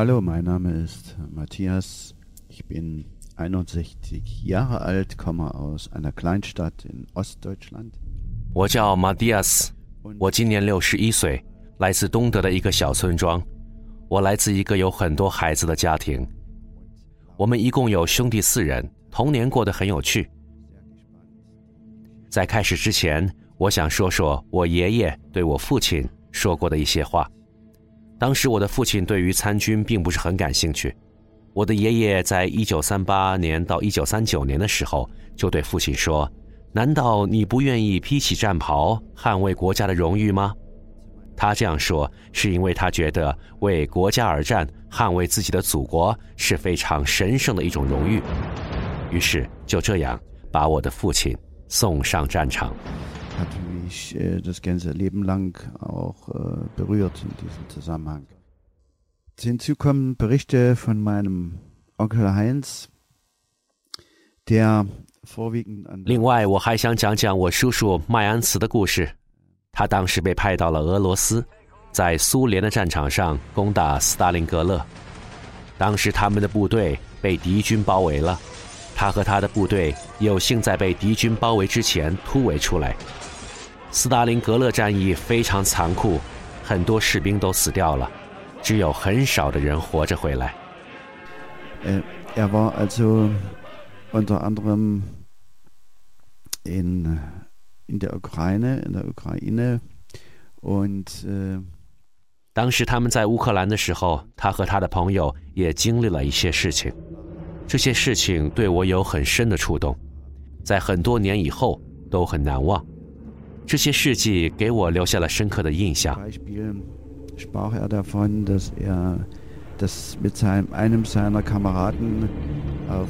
Hallo, mein Name ist Matthias. Ich bin 61 Jahre alt, komme aus einer Kleinstadt in Ostdeutschland. 我叫 Matias，我今年六十一岁，来自东德的一个小村庄。我来自一个有很多孩子的家庭。我们一共有兄弟四人，童年过得很有趣。在开始之前，我想说说我爷爷对我父亲说过的一些话。当时我的父亲对于参军并不是很感兴趣。我的爷爷在一九三八年到一九三九年的时候就对父亲说：“难道你不愿意披起战袍，捍卫国家的荣誉吗？”他这样说是因为他觉得为国家而战、捍卫自己的祖国是非常神圣的一种荣誉。于是就这样把我的父亲送上战场。Hat mich äh, das ganze Leben lang auch äh, berührt in diesem Zusammenhang. Hinzu kommen Berichte von meinem Onkel Heinz, der vorwiegend an 另外，我还想讲讲我叔叔麦安茨的故事。他当时被派到了俄罗斯，在苏联的战场上攻打斯大林格勒。当时他们的部队被敌军包围了，他和他的部队有幸在被敌军包围之前突围出来。斯大林格勒战役非常残酷，很多士兵都死掉了，只有很少的人活着回来。Äh, er war also unter anderem in, in der Ukraine, in der Ukraine und äh, 当时他们在乌克兰的时候，他和他的朋友也经历了一些事情，这些事情对我有很深的触动，在很多年以后都很难忘。这些事迹给我留下了深刻的印象。Er er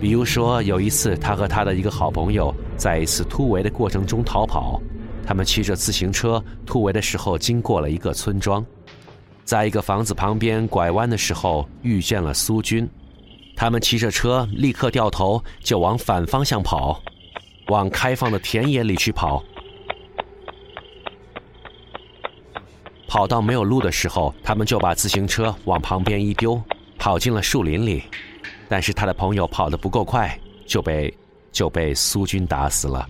比如说，有一次他和他的一个好朋友在一次突围的过程中逃跑，他们骑着自行车突围的时候经过了一个村庄，在一个房子旁边拐弯的时候遇见了苏军，他们骑着车立刻掉头就往反方向跑，往开放的田野里去跑。跑到没有路的时候，他们就把自行车往旁边一丢，跑进了树林里。但是他的朋友跑得不够快，就被就被苏军打死了。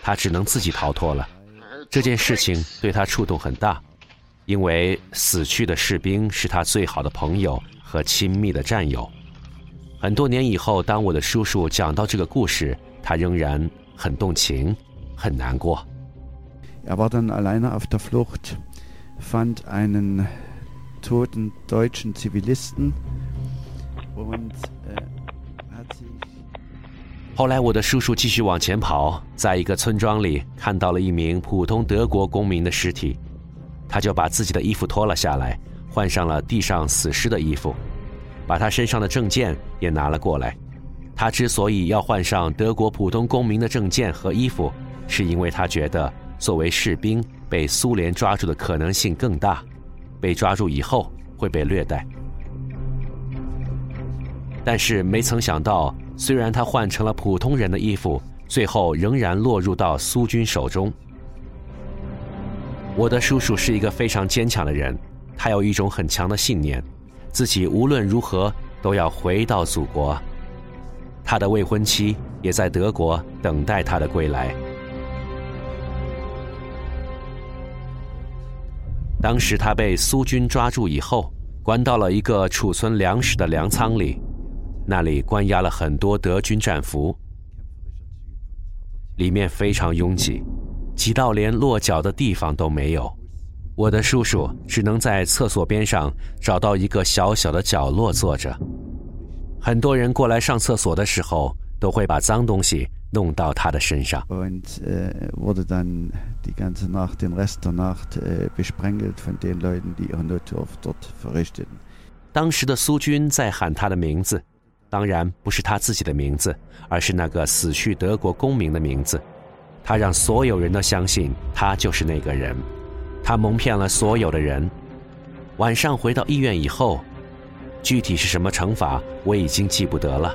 他只能自己逃脱了。这件事情对他触动很大，因为死去的士兵是他最好的朋友和亲密的战友。很多年以后，当我的叔叔讲到这个故事，他仍然很动情，很难过。Er war dann alleine auf der Flucht, fand einen toten deutschen Zivilisten und äh, hat sich 后来，我的叔叔继续往前跑，在一个村庄里看到了一名普通德国公民的尸体，他就把自己的衣服脱了下来，换上了地上死尸的衣服，把他身上的证件也拿了过来。他之所以要换上德国普通公民的证件和衣服，是因为他觉得作为士兵被苏联抓住的可能性更大，被抓住以后会被虐待。但是没曾想到，虽然他换成了普通人的衣服，最后仍然落入到苏军手中。我的叔叔是一个非常坚强的人，他有一种很强的信念，自己无论如何都要回到祖国。他的未婚妻也在德国等待他的归来。当时他被苏军抓住以后，关到了一个储存粮食的粮仓里，那里关押了很多德军战俘，里面非常拥挤，挤到连落脚的地方都没有。我的叔叔只能在厕所边上找到一个小小的角落坐着。很多人过来上厕所的时候，都会把脏东西弄到他的身上。当时的苏军在喊他的名字当然不是他自己的名字而是那个死去德国公民的名字。他让所有人都相信他就是那个人他蒙骗了所有的人。晚上回到医院以后具体是什么惩罚我已经记不得了。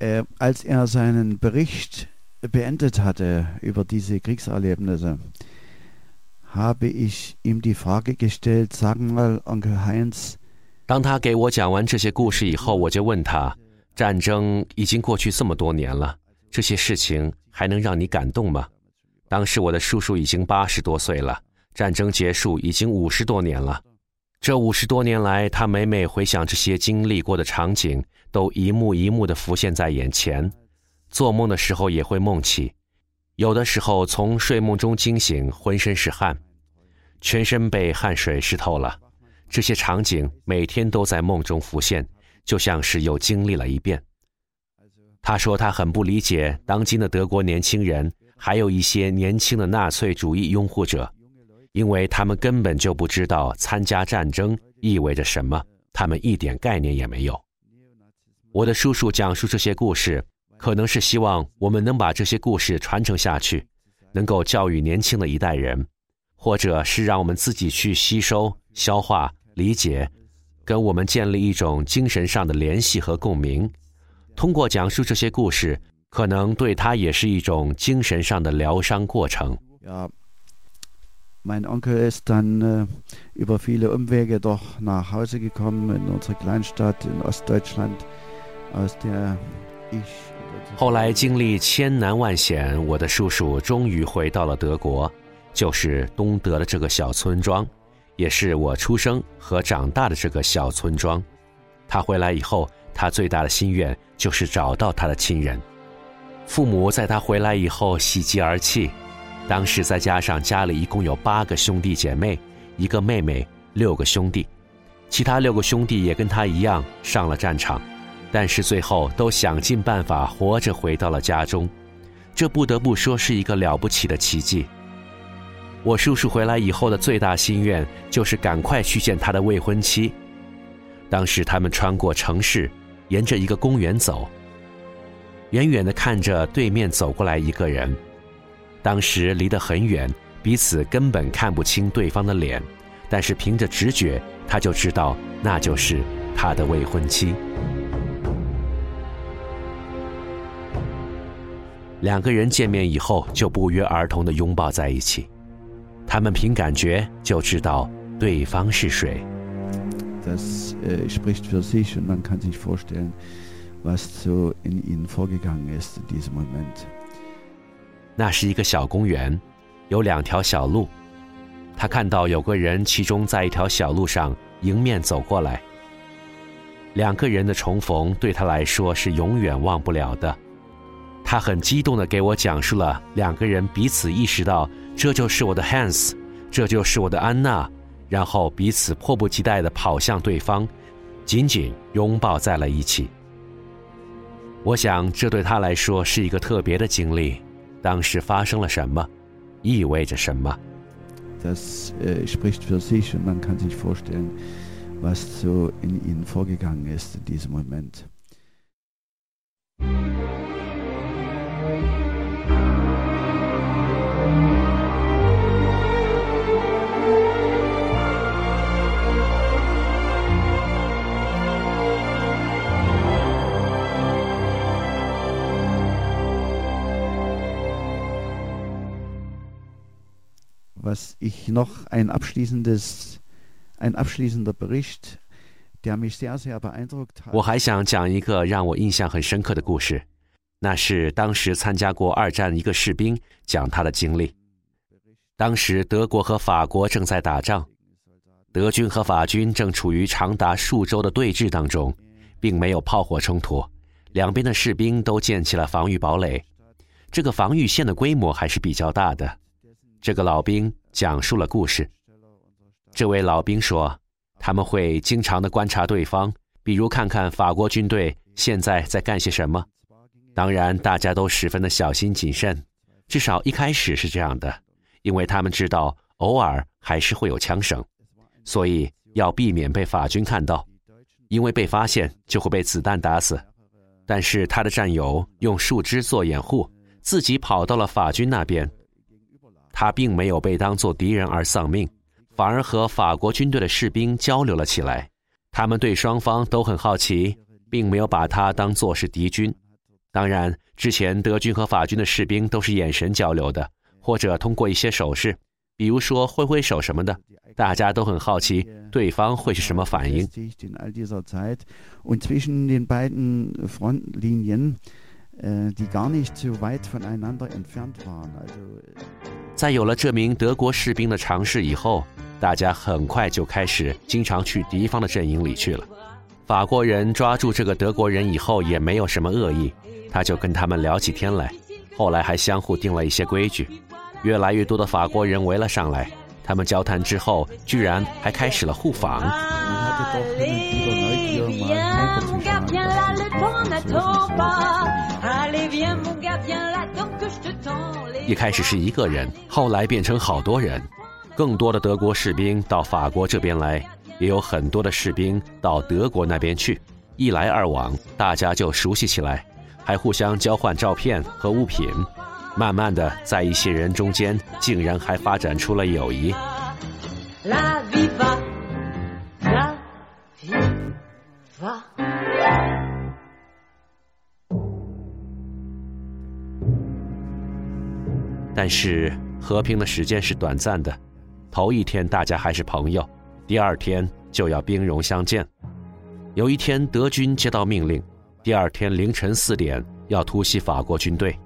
Äh, als er seinen Bericht beendet hatte über diese Kriegserlebnisse, habe ich ihm die Frage gestellt, sagen mal, Onkel Heinz. 当他给我讲完这些故事以后，我就问他：战争已经过去这么多年了，这些事情还能让你感动吗？当时我的叔叔已经八十多岁了，战争结束已经五十多年了。这五十多年来，他每每回想这些经历过的场景，都一幕一幕的浮现在眼前。做梦的时候也会梦起，有的时候从睡梦中惊醒，浑身是汗，全身被汗水湿透了。这些场景每天都在梦中浮现，就像是又经历了一遍。他说他很不理解当今的德国年轻人，还有一些年轻的纳粹主义拥护者，因为他们根本就不知道参加战争意味着什么，他们一点概念也没有。我的叔叔讲述这些故事，可能是希望我们能把这些故事传承下去，能够教育年轻的一代人，或者是让我们自己去吸收、消化、理解，跟我们建立一种精神上的联系和共鸣。通过讲述这些故事，可能对他也是一种精神上的疗伤过程。Mein Onkel ist dann über viele Umwege doch nach Hause gekommen in unsere Kleinstadt in Ostdeutschland, aus der ich. 后来经历千难万险，我的叔叔终于回到了德国，就是东德的这个小村庄，也是我出生和长大的这个小村庄。他回来以后。他最大的心愿就是找到他的亲人。父母在他回来以后喜极而泣。当时再加上家里一共有八个兄弟姐妹，一个妹妹，六个兄弟。其他六个兄弟也跟他一样上了战场，但是最后都想尽办法活着回到了家中。这不得不说是一个了不起的奇迹。我叔叔回来以后的最大心愿就是赶快去见他的未婚妻。当时他们穿过城市。沿着一个公园走，远远的看着对面走过来一个人。当时离得很远，彼此根本看不清对方的脸，但是凭着直觉，他就知道那就是他的未婚妻。两个人见面以后就不约而同的拥抱在一起，他们凭感觉就知道对方是谁。那是一个小公园，有两条小路。他看到有个人，其中在一条小路上迎面走过来。两个人的重逢对他来说是永远忘不了的。他很激动地给我讲述了两个人彼此意识到这就是我的 Hans，这就是我的安娜。然后彼此迫不及待地跑向对方，紧紧拥抱在了一起。我想，这对他来说是一个特别的经历。当时发生了什么，意味着什么？Das spricht für sich und man kann sich vorstellen, was so in ihnen vorgegangen ist in diesem Moment. 我还想讲一个让我印象很深刻的故事，那是当时参加过二战一个士兵讲他的经历。当时德国和法国正在打仗，德军和法军正处于长达数周的对峙当中，并没有炮火冲突，两边的士兵都建起了防御堡垒，这个防御线的规模还是比较大的。这个老兵讲述了故事。这位老兵说：“他们会经常的观察对方，比如看看法国军队现在在干些什么。当然，大家都十分的小心谨慎，至少一开始是这样的，因为他们知道偶尔还是会有枪声，所以要避免被法军看到，因为被发现就会被子弹打死。但是他的战友用树枝做掩护，自己跑到了法军那边。他并没有被当作敌人而丧命，反而和法国军队的士兵交流了起来。他们对双方都很好奇，并没有把他当作是敌军。当然，之前德军和法军的士兵都是眼神交流的，或者通过一些手势，比如说挥挥手什么的。大家都很好奇对方会是什么反应。在有了这名德国士兵的尝试以后，大家很快就开始经常去敌方的阵营里去了。法国人抓住这个德国人以后也没有什么恶意，他就跟他们聊起天来。后来还相互定了一些规矩，越来越多的法国人围了上来。他们交谈之后，居然还开始了互访。一开始是一个人，后来变成好多人，更多的德国士兵到法国这边来，也有很多的士兵到德国那边去，一来二往，大家就熟悉起来，还互相交换照片和物品。慢慢的，在一些人中间，竟然还发展出了友谊。但是和平的时间是短暂的，头一天大家还是朋友，第二天就要兵戎相见。有一天，德军接到命令，第二天凌晨四点要突袭法国军队。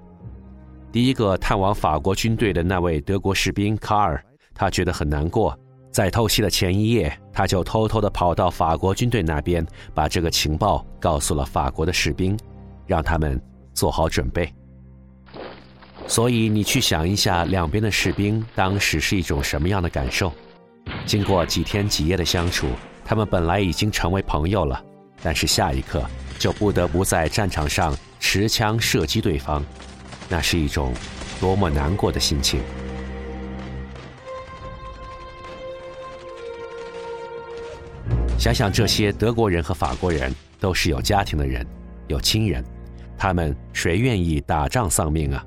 第一个探望法国军队的那位德国士兵卡尔，他觉得很难过。在偷袭的前一夜，他就偷偷的跑到法国军队那边，把这个情报告诉了法国的士兵，让他们做好准备。所以你去想一下，两边的士兵当时是一种什么样的感受？经过几天几夜的相处，他们本来已经成为朋友了，但是下一刻就不得不在战场上持枪射击对方。那是一种多么难过的心情。想想这些德国人和法国人都是有家庭的人，有亲人，他们谁愿意打仗丧命啊？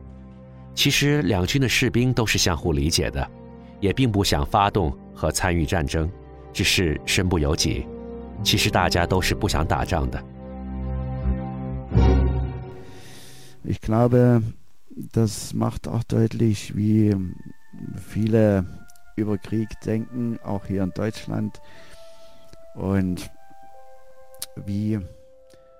其实两军的士兵都是相互理解的，也并不想发动和参与战争，只是身不由己。其实大家都是不想打仗的。Ich glaube. das macht auch deutlich, wie viele über Krieg denken, auch hier in Deutschland. Und wie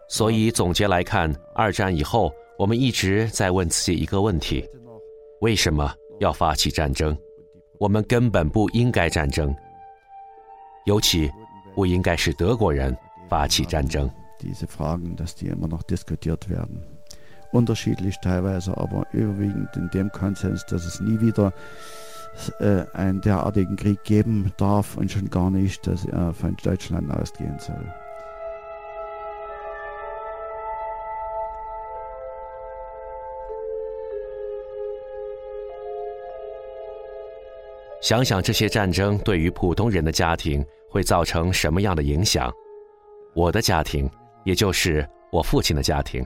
所以总结来看，二战以后，我们一直在问自己一个问题：为什么要发起战争？我们根本不应该战争，尤其不应该是德国人发起战争。Diese Fragen, dass die immer noch diskutiert werden. unterschiedlich teilweise, aber überwiegend in dem Konsens, dass es nie wieder äh, einen derartigen Krieg geben darf und schon gar nicht, dass er von Deutschland ausgehen soll. 想想这些战争对于普通人的家庭会造成什么样的影响？我的家庭，也就是我父亲的家庭。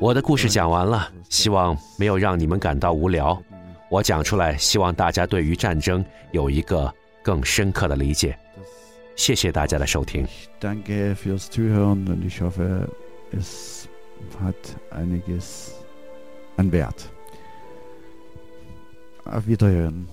我的故事讲完了，希望没有让你们感到无聊。我讲出来，希望大家对于战争有一个更深刻的理解。谢谢大家的收听。Danke fürs Zuhören und ich hoffe, es hat einiges an Wert. Auf Wiederhören.